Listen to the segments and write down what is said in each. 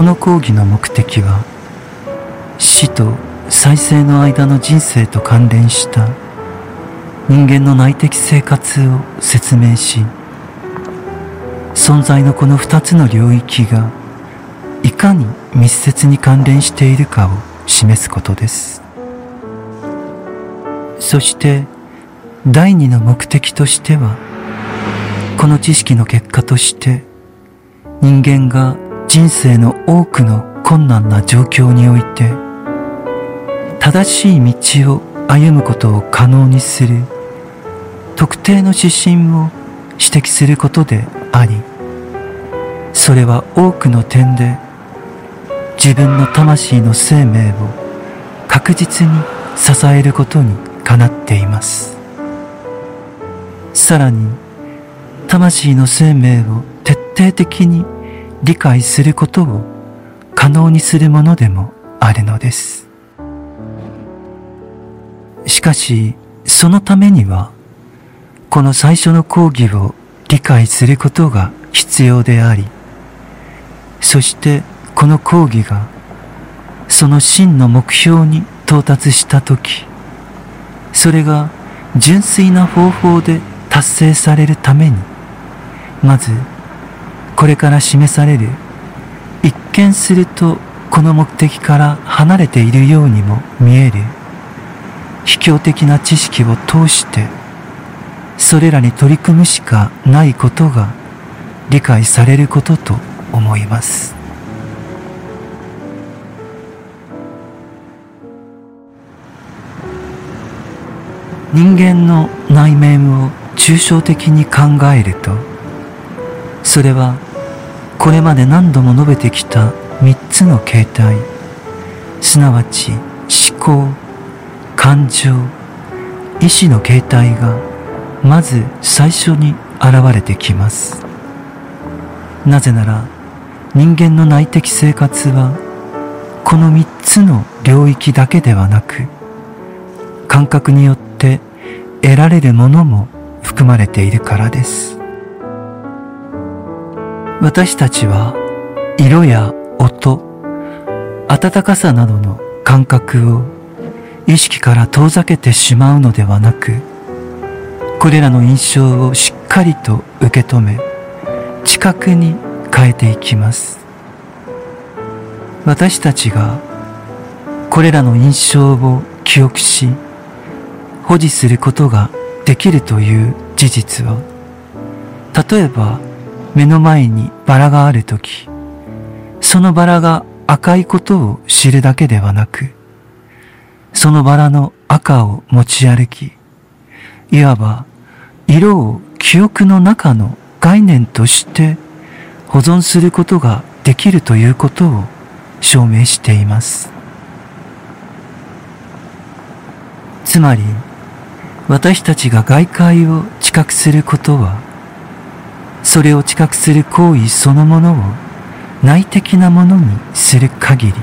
この講義の目的は死と再生の間の人生と関連した人間の内的生活を説明し存在のこの2つの領域がいかに密接に関連しているかを示すことです。そして第二の目的としてはこの知識の結果として人間が人生の多くの困難な状況において正しい道を歩むことを可能にする特定の指針を指摘することでありそれは多くの点で自分の魂の生命を確実に支えることにかなっています。さらに魂の生命を徹底的に理解することを可能にするものでもあるのです。しかしそのためにはこの最初の講義を理解することが必要でありそしてこの講義がその真の目標に到達した時それが純粋な方法で達成されるためにまずこれから示される。一見するとこの目的から離れているようにも見える。卑怯的な知識を通してそれらに取り組むしかないことが理解されることと思います。人間の内面を抽象的に考えるとそれはこれまで何度も述べてきた3つの形態。すなわち思考感情意志の形態がまず最初に現れてきます。なぜなら人間の内的生活はこの3つの領域だけではなく感覚によって得られるものも含まれているからです。私たちは色や音、暖かさなどの感覚を意識から遠ざけてしまうのではなく、これらの印象をしっかりと受け止め、知覚に変えていきます。私たちがこれらの印象を記憶し、保持することができるという事実は、例えば目の前にバラがあるとき、そのバラが赤いことを知るだけではなく、そのバラの赤を持ち歩き、いわば色を記憶の中の概念として保存することができるということを証明しています。つまり、私たちが外界を知覚することは、それを知覚する行為そのものを内的なものにする限り、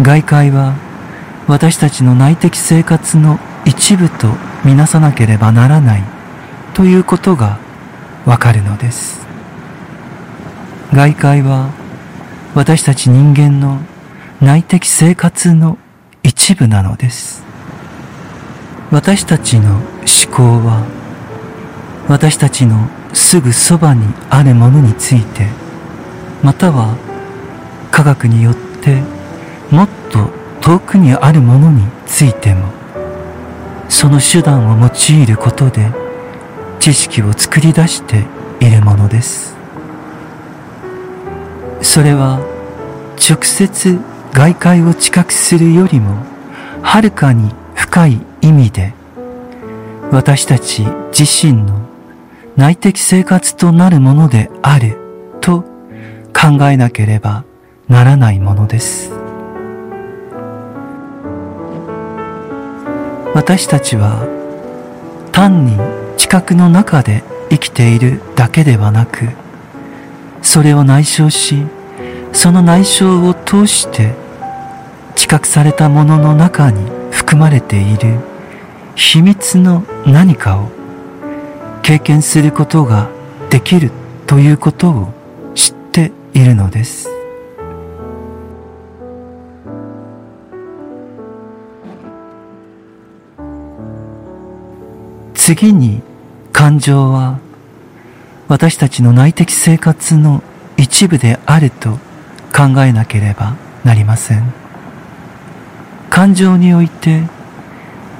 外界は私たちの内的生活の一部とみなさなければならないということがわかるのです。外界は私たち人間の内的生活の一部なのです。私たちの思考は私たちのすぐそばにあるものについてまたは科学によってもっと遠くにあるものについてもその手段を用いることで知識を作り出しているものです。それは直接外界を知覚するよりもはるかに深い意味で私たち自身の内的生活となるものであると考えなければならないものです。私たちは単に知覚の中で生きているだけではなく、それを内省し、その内省を通して知覚されたものの中に含まれている秘密の何かを経験することができるということを知っているのです。次に感情は私たちの内的生活の一部であると考えなければなりません。感情において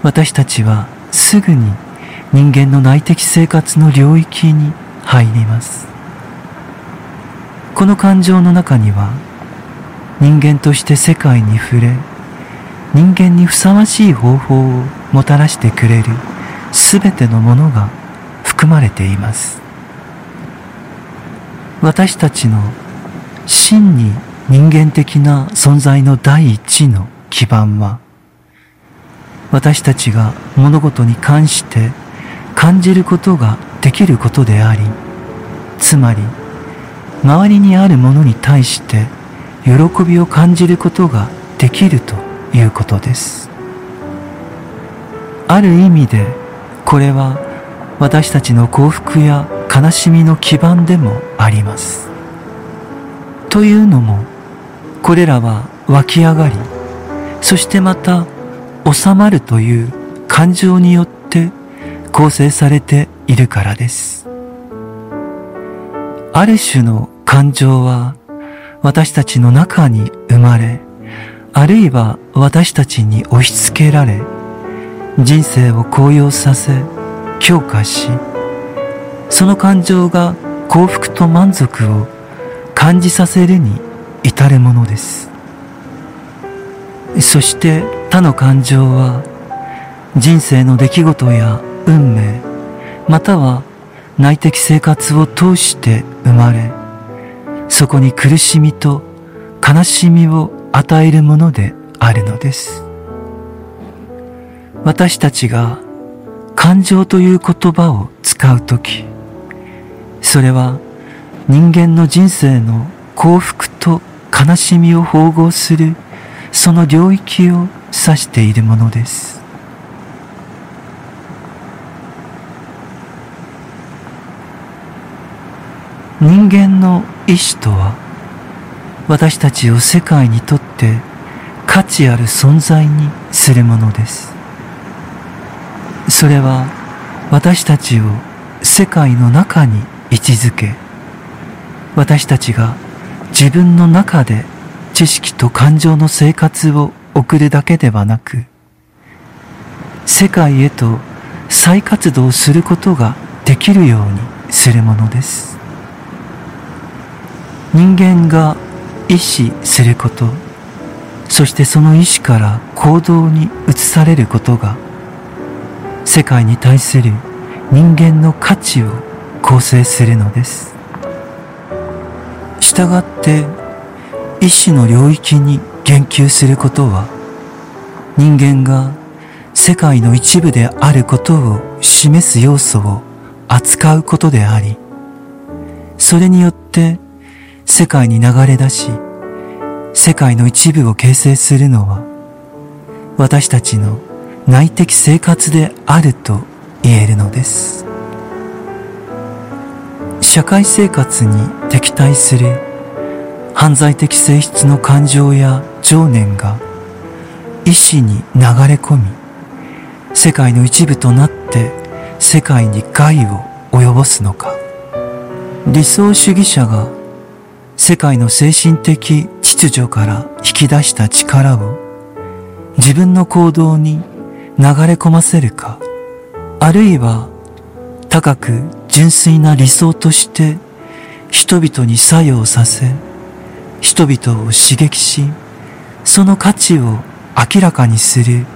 私たちはすぐに人間の内的生活の領域に入ります。この感情の中には人間として世界に触れ人間にふさわしい方法をもたらしてくれるすべてのものが含まれています。私たちの真に人間的な存在の第一の基盤は私たちが物事に関して感じることができることでありつまり周りにあるものに対して喜びを感じることができるということです。ある意味でこれは私たちの幸福や悲しみの基盤でもあります。というのもこれらは湧き上がりそしてまた収まるという感情によって構成されているからです。ある種の感情は私たちの中に生まれあるいは私たちに押し付けられ人生を高揚させ強化しその感情が幸福と満足を感じさせるに至るものです。そして他の感情は人生の出来事や運命または内的生活を通して生まれそこに苦しみと悲しみを与えるものであるのです。私たちが感情という言葉を使うときそれは人間の人生の幸福と悲しみを縫合するその領域を指しているものです。人間の意志とは私たちを世界にとって価値ある存在にするものです。それは私たちを世界の中に位置づけ私たちが自分の中で知識と感情の生活を送るだけではなく世界へと再活動することができるようにするものです。人間が意志することそしてその意志から行動に移されることが世界に対する人間の価値を構成するのです。したがって意志の領域に言及することは人間が世界の一部であることを示す要素を扱うことでありそれによって世界に流れ出し世界の一部を形成するのは私たちの内的生活であると言えるのです。社会生活に敵対する犯罪的性質の感情や情念が意志に流れ込み世界の一部となって世界に害を及ぼすのか。理想主義者が世界の精神的秩序から引き出した力を自分の行動に流れ込ませるか、あるいは高く純粋な理想として人々に作用させ、人々を刺激し、その価値を明らかにする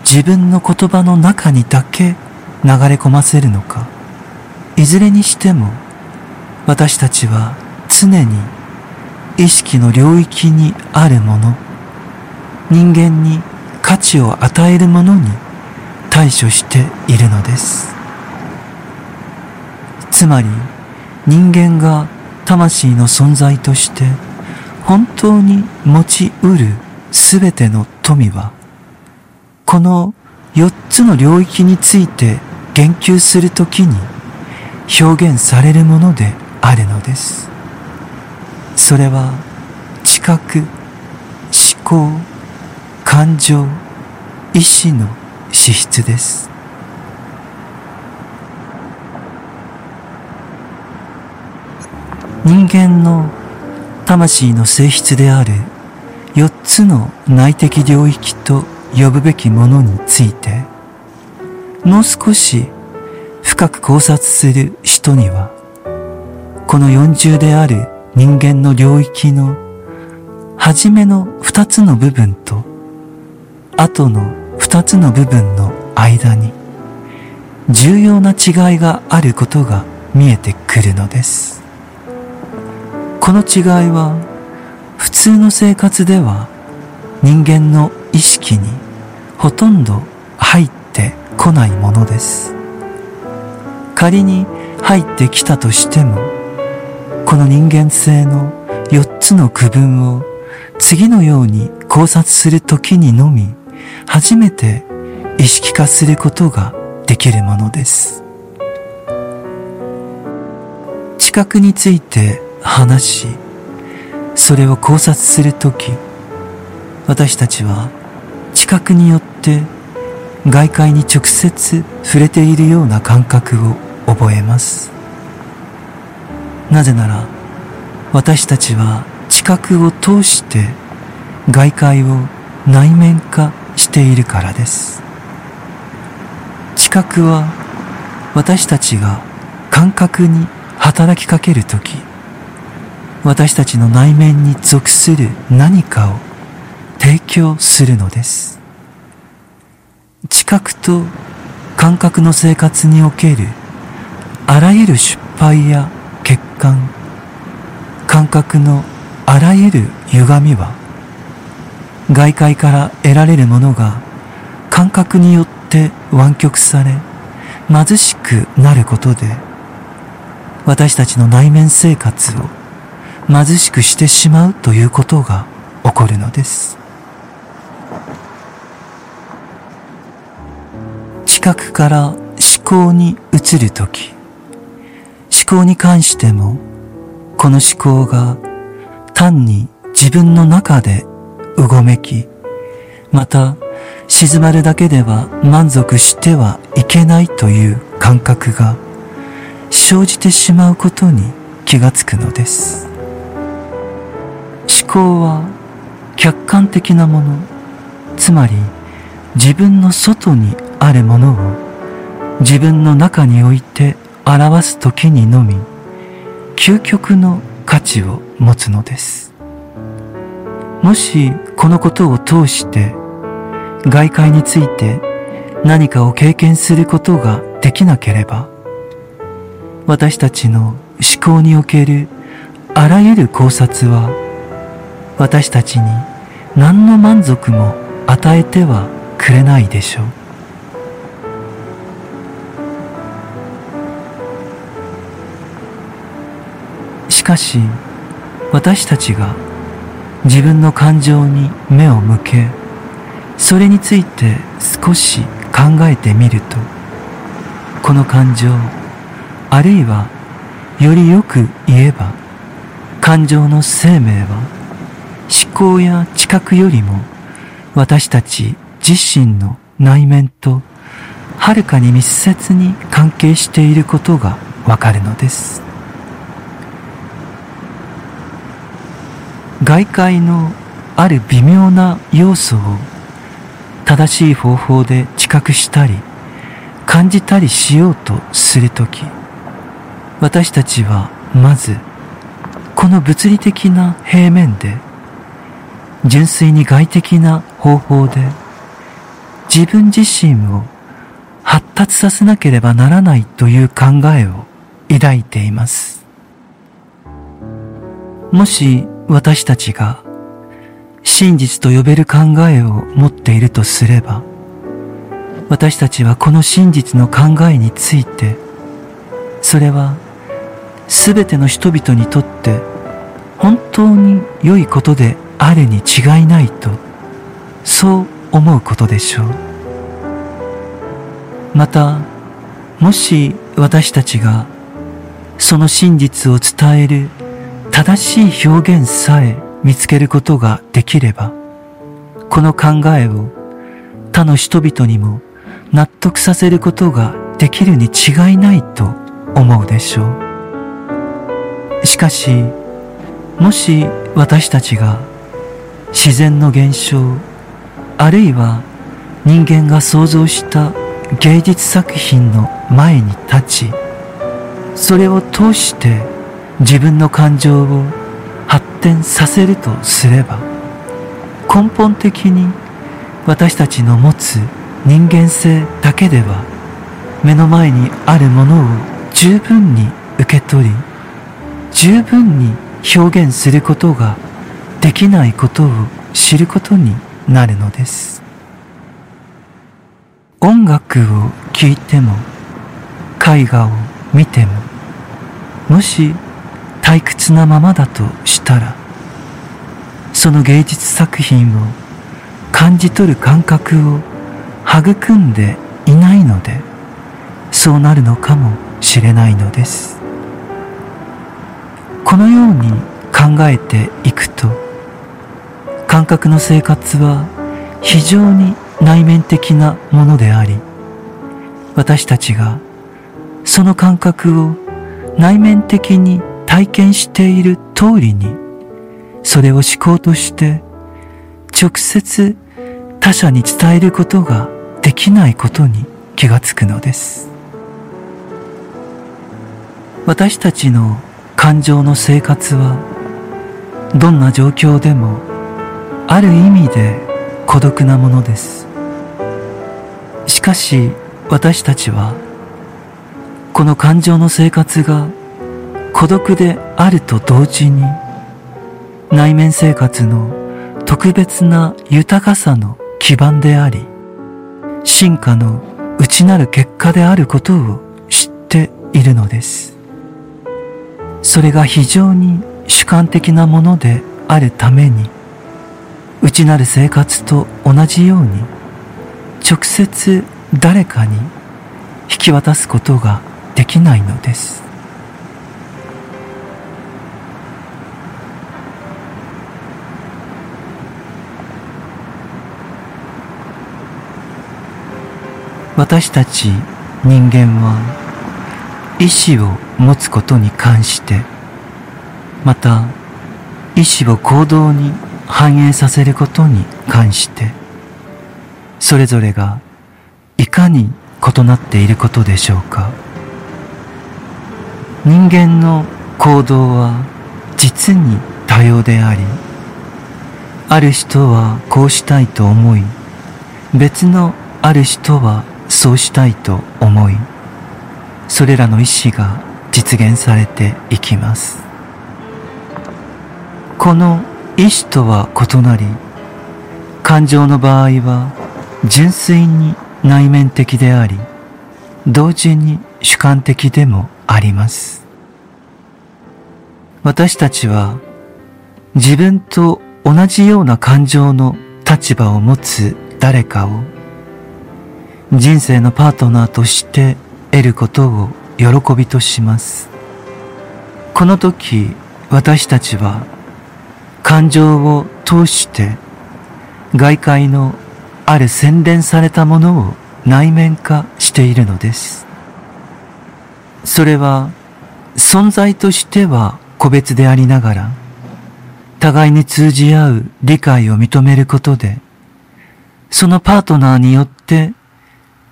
自分の言葉の中にだけ流れ込ませるのか、いずれにしても私たちは常に意識の領域にあるもの、人間に価値を与えるものに対処しているのです。つまり人間が魂の存在として本当に持ち得るすべての富はこの4つの領域について言及するときに表現されるものであるのです。それは知覚思考感情意志の資質です。人間の魂の性質である四つの内的領域と呼ぶべきものについてもう少し深く考察する人にはこの四重である人間の領域の初めの2つの部分と後の2つの部分の間に重要な違いがあることが見えてくるのです。この違いは普通の生活では人間の意識にほとんど入ってこないものです。仮に入ってきたとしてもこの人間性の4つの区分を次のように考察するときにのみ初めて意識化することができるものです。知覚について話しそれを考察するとき私たちは知覚によって外界に直接触れているような感覚を覚えます。なぜなら私たちは知覚を通して外界を内面化しているからです。知覚は私たちが感覚に働きかけるとき私たちの内面に属する何かを提供するのです。知覚と感覚の生活におけるあらゆる失敗や欠陥感覚のあらゆる歪みは外界から得られるものが感覚によって湾曲され貧しくなることで私たちの内面生活を貧しくしてしまうということが起こるのです。知覚から思考に移るとき思考に関してもこの思考が単に自分の中でうごめきまた静まるだけでは満足してはいけないという感覚が生じてしまうことに気がつくのです。思考は客観的なものつまり自分の外にあるものを自分の中において表す時にのみ究極の価値を持つのです。もしこのことを通して外界について何かを経験することができなければ私たちの思考におけるあらゆる考察は私たちに何の満足も与えてはくれないでしょう。かし私たちが自分の感情に目を向けそれについて少し考えてみるとこの感情あるいはよりよく言えば感情の生命は思考や知覚よりも私たち自身の内面とはるかに密接に関係していることがわかるのです。外界のある微妙な要素を正しい方法で知覚したり感じたりしようとするとき私たちはまずこの物理的な平面で純粋に外的な方法で自分自身を発達させなければならないという考えを抱いています。もし私たちが真実と呼べる考えを持っているとすれば私たちはこの真実の考えについてそれは全ての人々にとって本当に良いことであるに違いないとそう思うことでしょう。またもし私たちがその真実を伝える正しい表現さえ見つけることができればこの考えを他の人々にも納得させることができるに違いないと思うでしょう。しかしもし私たちが自然の現象あるいは人間が創造した芸術作品の前に立ちそれを通して自分の感情を発展させるとすれば根本的に私たちの持つ人間性だけでは目の前にあるものを十分に受け取り十分に表現することができないことを知ることになるのです。音楽を聴いても絵画を見てももし退屈なままだとしたらその芸術作品を感じ取る感覚を育んでいないのでそうなるのかもしれないのです。このように考えていくと感覚の生活は非常に内面的なものであり私たちがその感覚を内面的に体験している通りにそれを思考として直接他者に伝えることができないことに気がつくのです。私たちの感情の生活はどんな状況でもある意味で孤独なものです。しかし私たちはこの感情の生活が孤独であると同時に内面生活の特別な豊かさの基盤であり進化の内なる結果であることを知っているのです。それが非常に主観的なものであるために内なる生活と同じように直接誰かに引き渡すことができないのです。私たち人間は意志を持つことに関してまた意志を行動に反映させることに関してそれぞれがいかに異なっていることでしょうか。人間の行動は実に多様でありある人はこうしたいと思い別のある人はそうしたいと思いそれらの意思が実現されていきます。この意志とは異なり感情の場合は純粋に内面的であり同時に主観的でもあります。私たちは自分と同じような感情の立場を持つ誰かを人生のパートナーとして得ることを喜びとします。この時私たちは感情を通して外界のある洗練されたものを内面化しているのです。それは存在としては個別でありながら互いに通じ合う理解を認めることでそのパートナーによって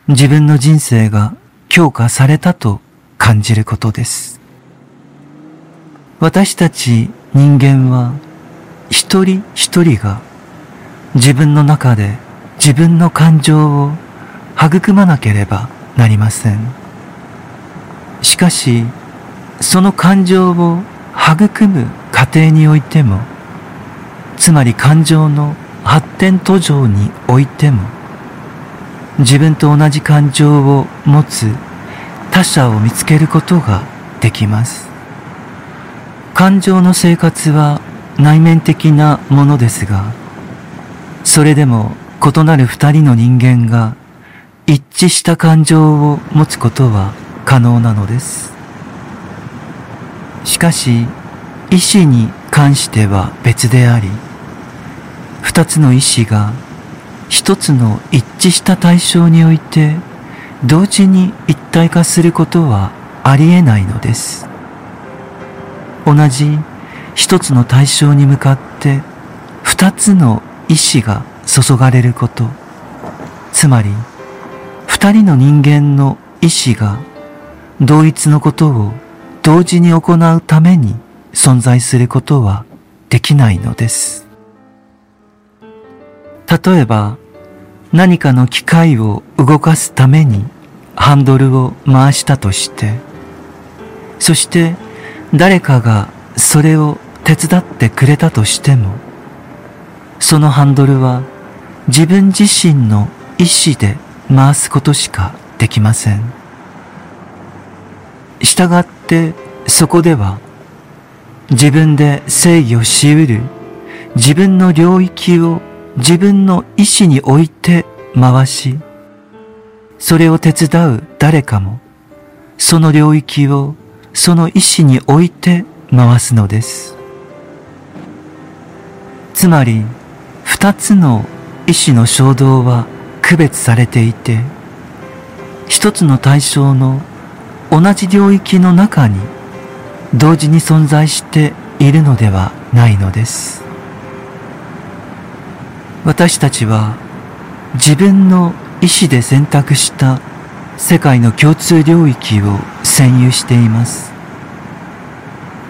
自分の人生が強化されたと感じることです。私たち人間は一人一人が自分の中で自分の感情を育まなければなりません。しかし、その感情を育む過程においても、つまり感情の発展途上においても、自分と同じ感情を持つ他者を見つけることができます。感情の生活は内面的なものですがそれでも異なる二人の人間が一致した感情を持つことは可能なのです。しかし意志に関しては別であり二つの意志が一つの一致した対象において同時に一体化することはありえないのです同じ一つの対象に向かって二つの意志が注がれること。つまり、二人の人間の意志が同一のことを同時に行うために存在することはできないのです。例えば、何かの機械を動かすためにハンドルを回したとして、そして誰かがそれを手伝ってくれたとしても、そのハンドルは自分自身の意志で回すことしかできません。したがってそこでは自分で制御し得る自分の領域を自分の意志に置いて回し、それを手伝う誰かもその領域をその意志に置いて回すのです。つまり、二つの意志の衝動は区別されていて、一つの対象の同じ領域の中に同時に存在しているのではないのです。私たちは自分の意志で選択した世界の共通領域を占有しています。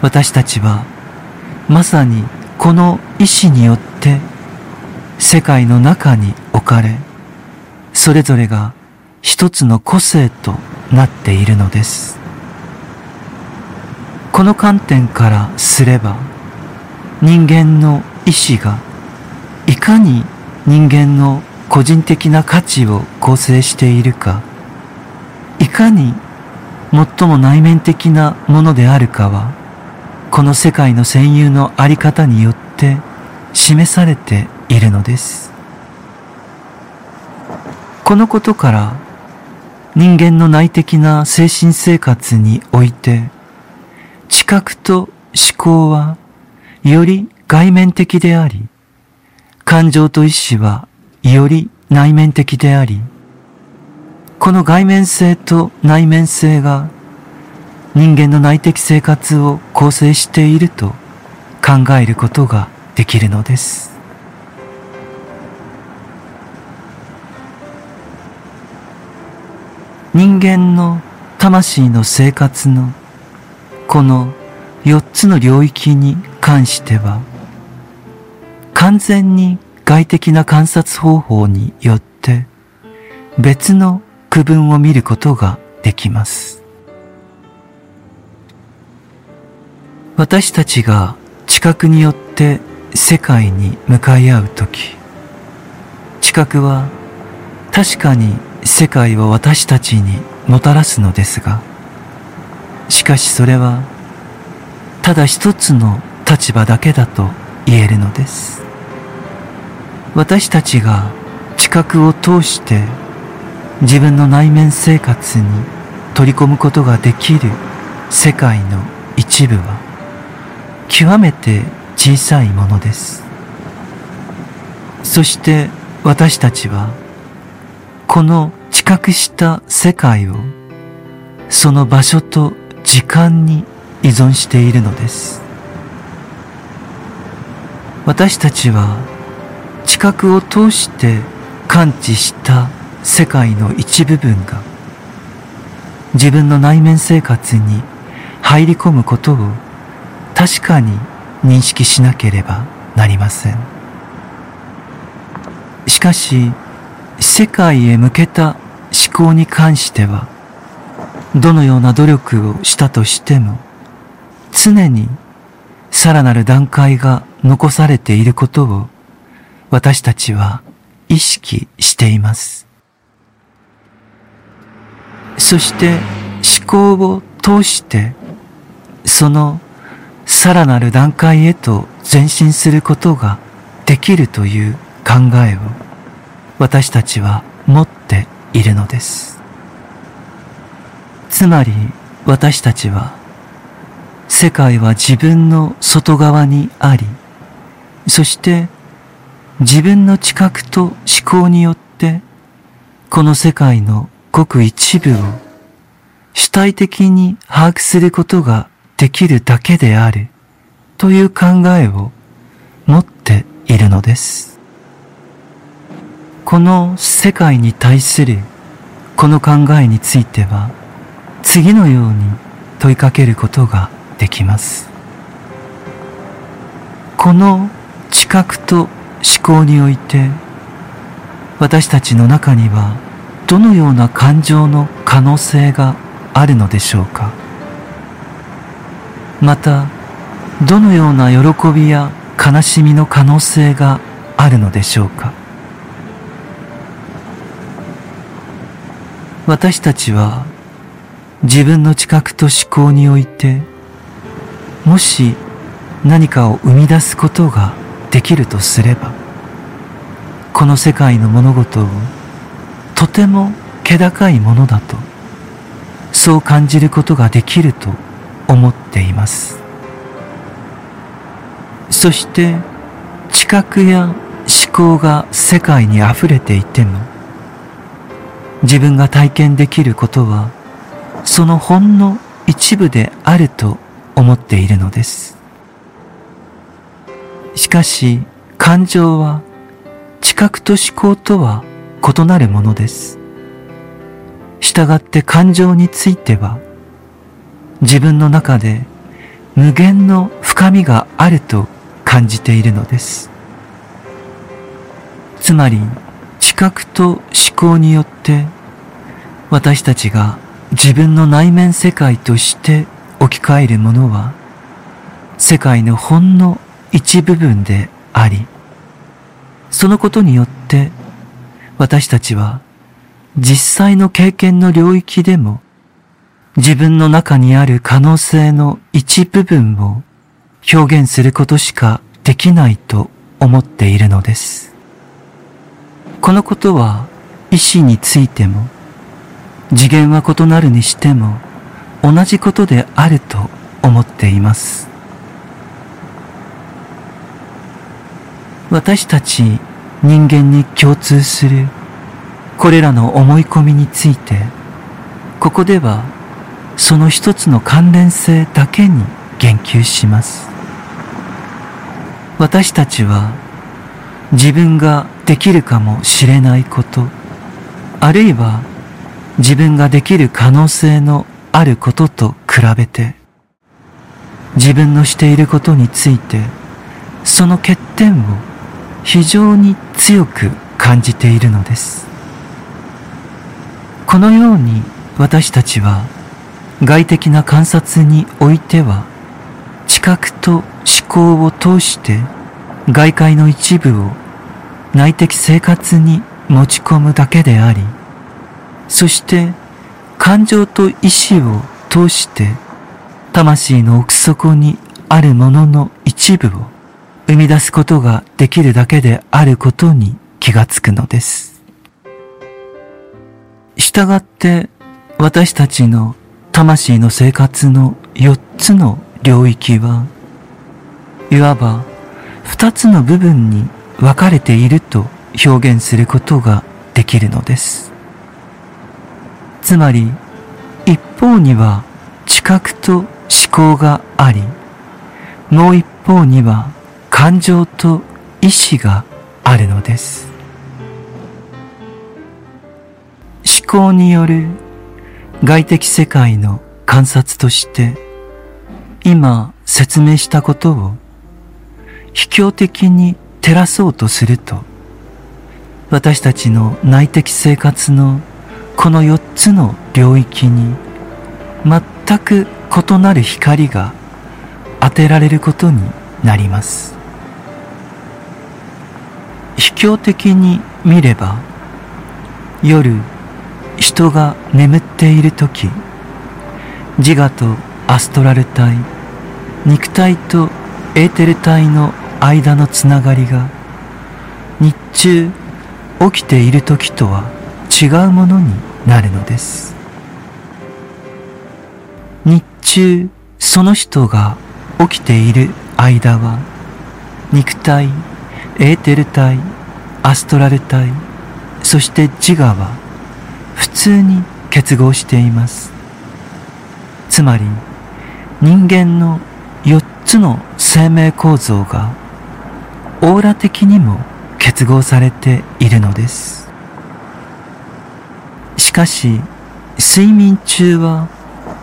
私たちはまさにこの意志によって世界の中に置かれ、それぞれが一つの個性となっているのです。この観点からすれば、人間の意志がいかに人間の個人的な価値を構成しているか、いかに最も内面的なものであるかは、この世界の占有のあり方によって示されているのです。このことから人間の内的な精神生活において知覚と思考はより外面的であり感情と意志はより内面的でありこの外面性と内面性が人間の内的生活を構成していると考えることができるのです。人間の魂の生活のこの四つの領域に関しては完全に外的な観察方法によって別の区分を見ることができます。私たちが知覚によって世界に向かい合うとき、知覚は確かに世界を私たちにもたらすのですが、しかしそれはただ一つの立場だけだと言えるのです。私たちが知覚を通して自分の内面生活に取り込むことができる世界の一部は極めて小さいものです。そして私たちはこの知覚した世界をその場所と時間に依存しているのです。私たちは覚を通して感知した世界の一部分が自分の内面生活に入り込むことを確かに認識しなければなりません。しかし、世界へ向けた思考に関しては、どのような努力をしたとしても、常にさらなる段階が残されていることを私たちは意識しています。そして思考を通してそのさらなる段階へと前進することができるという考えを私たちは持っているのです。つまり私たちは世界は自分の外側にあり、そして自分の知覚と思考によってこの世界のごく一部を主体的に把握することができるだけであるという考えを持っているのです。この世界に対するこの考えについては次のように問いかけることができます。この知覚と思考において私たちの中にはどのような感情の可能性があるのでしょうか？またどのような喜びや悲しみの可能性があるのでしょうか？私たちは自分の知覚と思考においてもし何かを生み出すことができるとすればこの世界の物事をとても気高いものだとそう感じることができると思っています。そして知覚や思考が世界に溢れていても自分が体験できることはそのほんの一部であると思っているのです。しかし感情は知覚と思考とは異なるものです従って感情については自分の中で無限の深みがあると感じているのです。つまり、知覚と思考によって私たちが自分の内面世界として置き換えるものは世界のほんの一部分であり、そのことによって私たちは実際の経験の領域でも自分の中にある可能性の一部分を表現することしかできないと思っているのです。このことは意志についても次元は異なるにしても同じことであると思っています。私たち人間に共通するこれらの思い込みについてここではその一つの関連性だけに言及します。私たちは自分ができるかもしれないことあるいは自分ができる可能性のあることと比べて自分のしていることについてその欠点を非常に強く感じているのです。このように私たちは外的な観察においては知覚と思考を通して外界の一部を内的生活に持ち込むだけでありそして感情と意志を通して魂の奥底にあるものの一部を生み出すことができるだけであることに気がつくのです。従って私たちの魂の生活の4つの領域はいわば2つの部分に分かれていると表現することができるのです。つまり一方には知覚と思考がありもう一方には感情と意志があるのです。思考による外的世界の観察として今説明したことを卑怯的に照らそうとすると私たちの内的生活のこの4つの領域に全く異なる光が当てられることになります卑怯的に見れば夜人が眠っている時自我とアストラル体肉体とエーテル体の間のつながりが日中起きている時とは違うものになるのです。日中その人が起きている間は肉体エーテル体アストラル体そして自我は普通に結合しています。つまり人間の4つの生命構造がオーラ的にも結合されているのです。しかし睡眠中は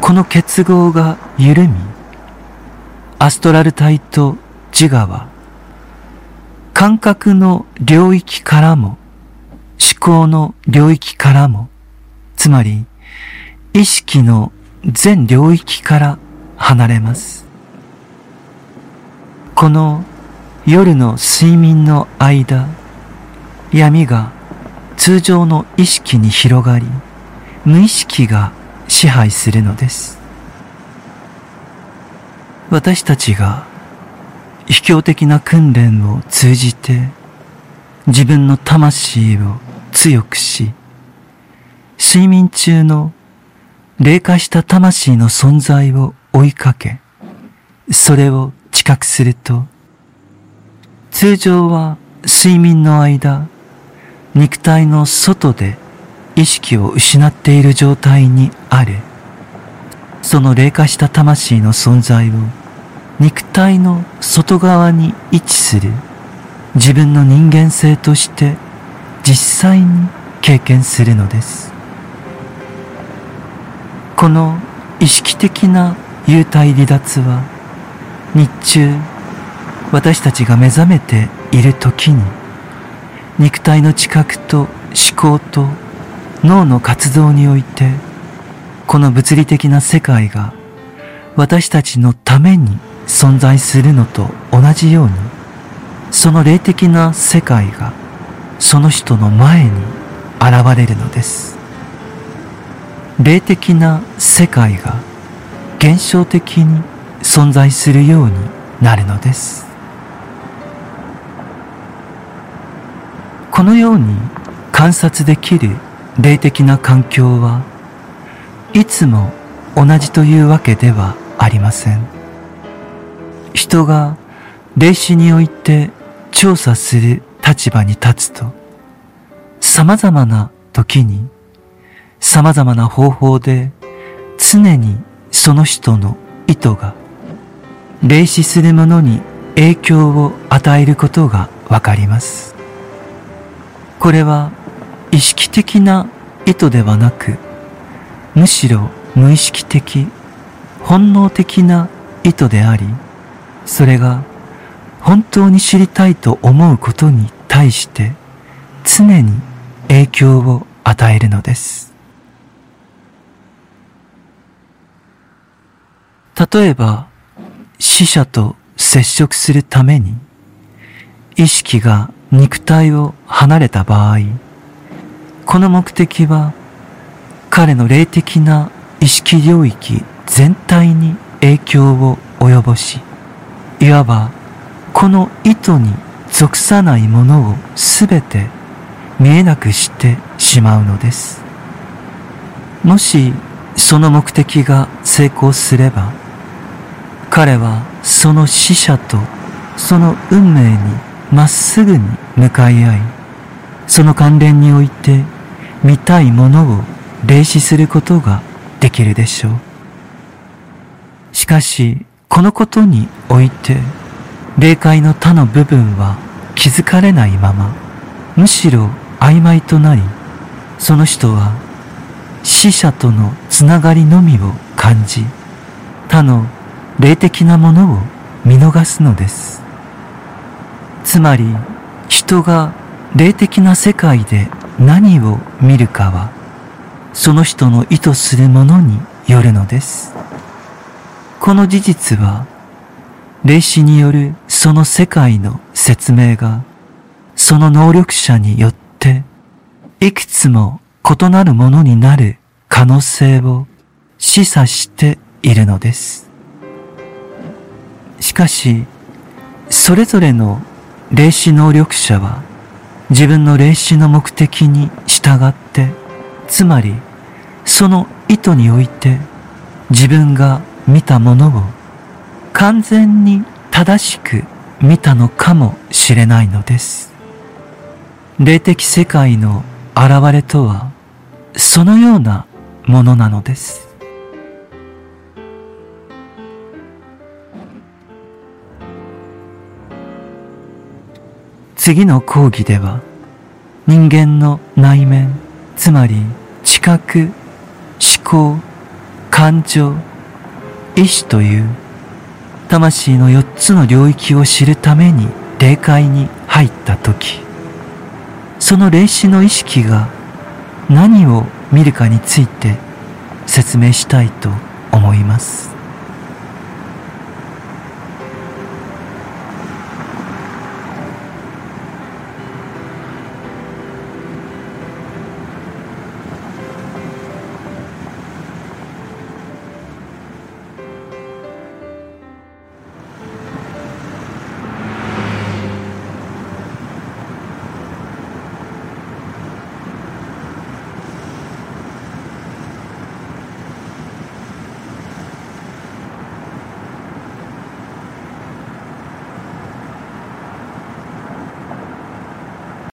この結合が緩みアストラル体と自我は感覚の領域からも思考の領域からもつまり意識の全領域から離れます。この夜の睡眠の間、闇が通常の意識に広がり、無意識が支配するのです。私たちが秘境的な訓練を通じて自分の魂を強くし、睡眠中の霊化した魂の存在を追いかけ、それを知覚すると、通常は睡眠の間、肉体の外で意識を失っている状態にある。その霊化した魂の存在を肉体の外側に位置する自分の人間性として実際に経験するのです。この意識的な幽体離脱は日中私たちが目覚めている時に肉体の知覚と思考と脳の活動においてこの物理的な世界が私たちのために存在するのと同じようにその霊的な世界がその人の前に現れるのです。霊的な世界が現象的に存在するようになるのです。このように観察できる霊的な環境はいつも同じというわけではありません。人が霊視において調査する立場に立つと様々な時に様々な方法で常にその人の意図が霊視する者に影響を与えることがわかります。これは意識的な意図ではなく、むしろ無意識的、本能的な意図であり、それが本当に知りたいと思うことに対して常に影響を与えるのです。例えば、死者と接触するために、意識が肉体を離れた場合、この目的は、彼の霊的な意識領域全体に影響を及ぼし、いわば、この意図に属さないものをすべて見えなくしてしまうのです。もしその目的が成功すれば、彼はその死者とその運命にまっすぐに向かい合い、その関連において見たいものを霊視することができるでしょう。しかし、このことにおいて、霊界の他の部分は気づかれないまま、むしろ曖昧となり、その人は死者とのつながりのみを感じ、他の霊的なものを見逃すのです。つまり、人が霊的な世界で何を見るかは、その人の意図するものによるのです。この事実は、霊視によるその世界の説明が、その能力者によって、いくつも異なるものになる可能性を示唆しているのです。しかし、それぞれの霊視能力者は自分の霊視の目的に従って、つまりその意図において自分が見たものを完全に正しく見たのかもしれないのです。霊的世界の現れとはそのようなものなのです。次の講義では人間の内面つまり知覚思考感情意志という魂の4つの領域を知るために霊界に入った時その霊視の意識が何を見るかについて説明したいと思います。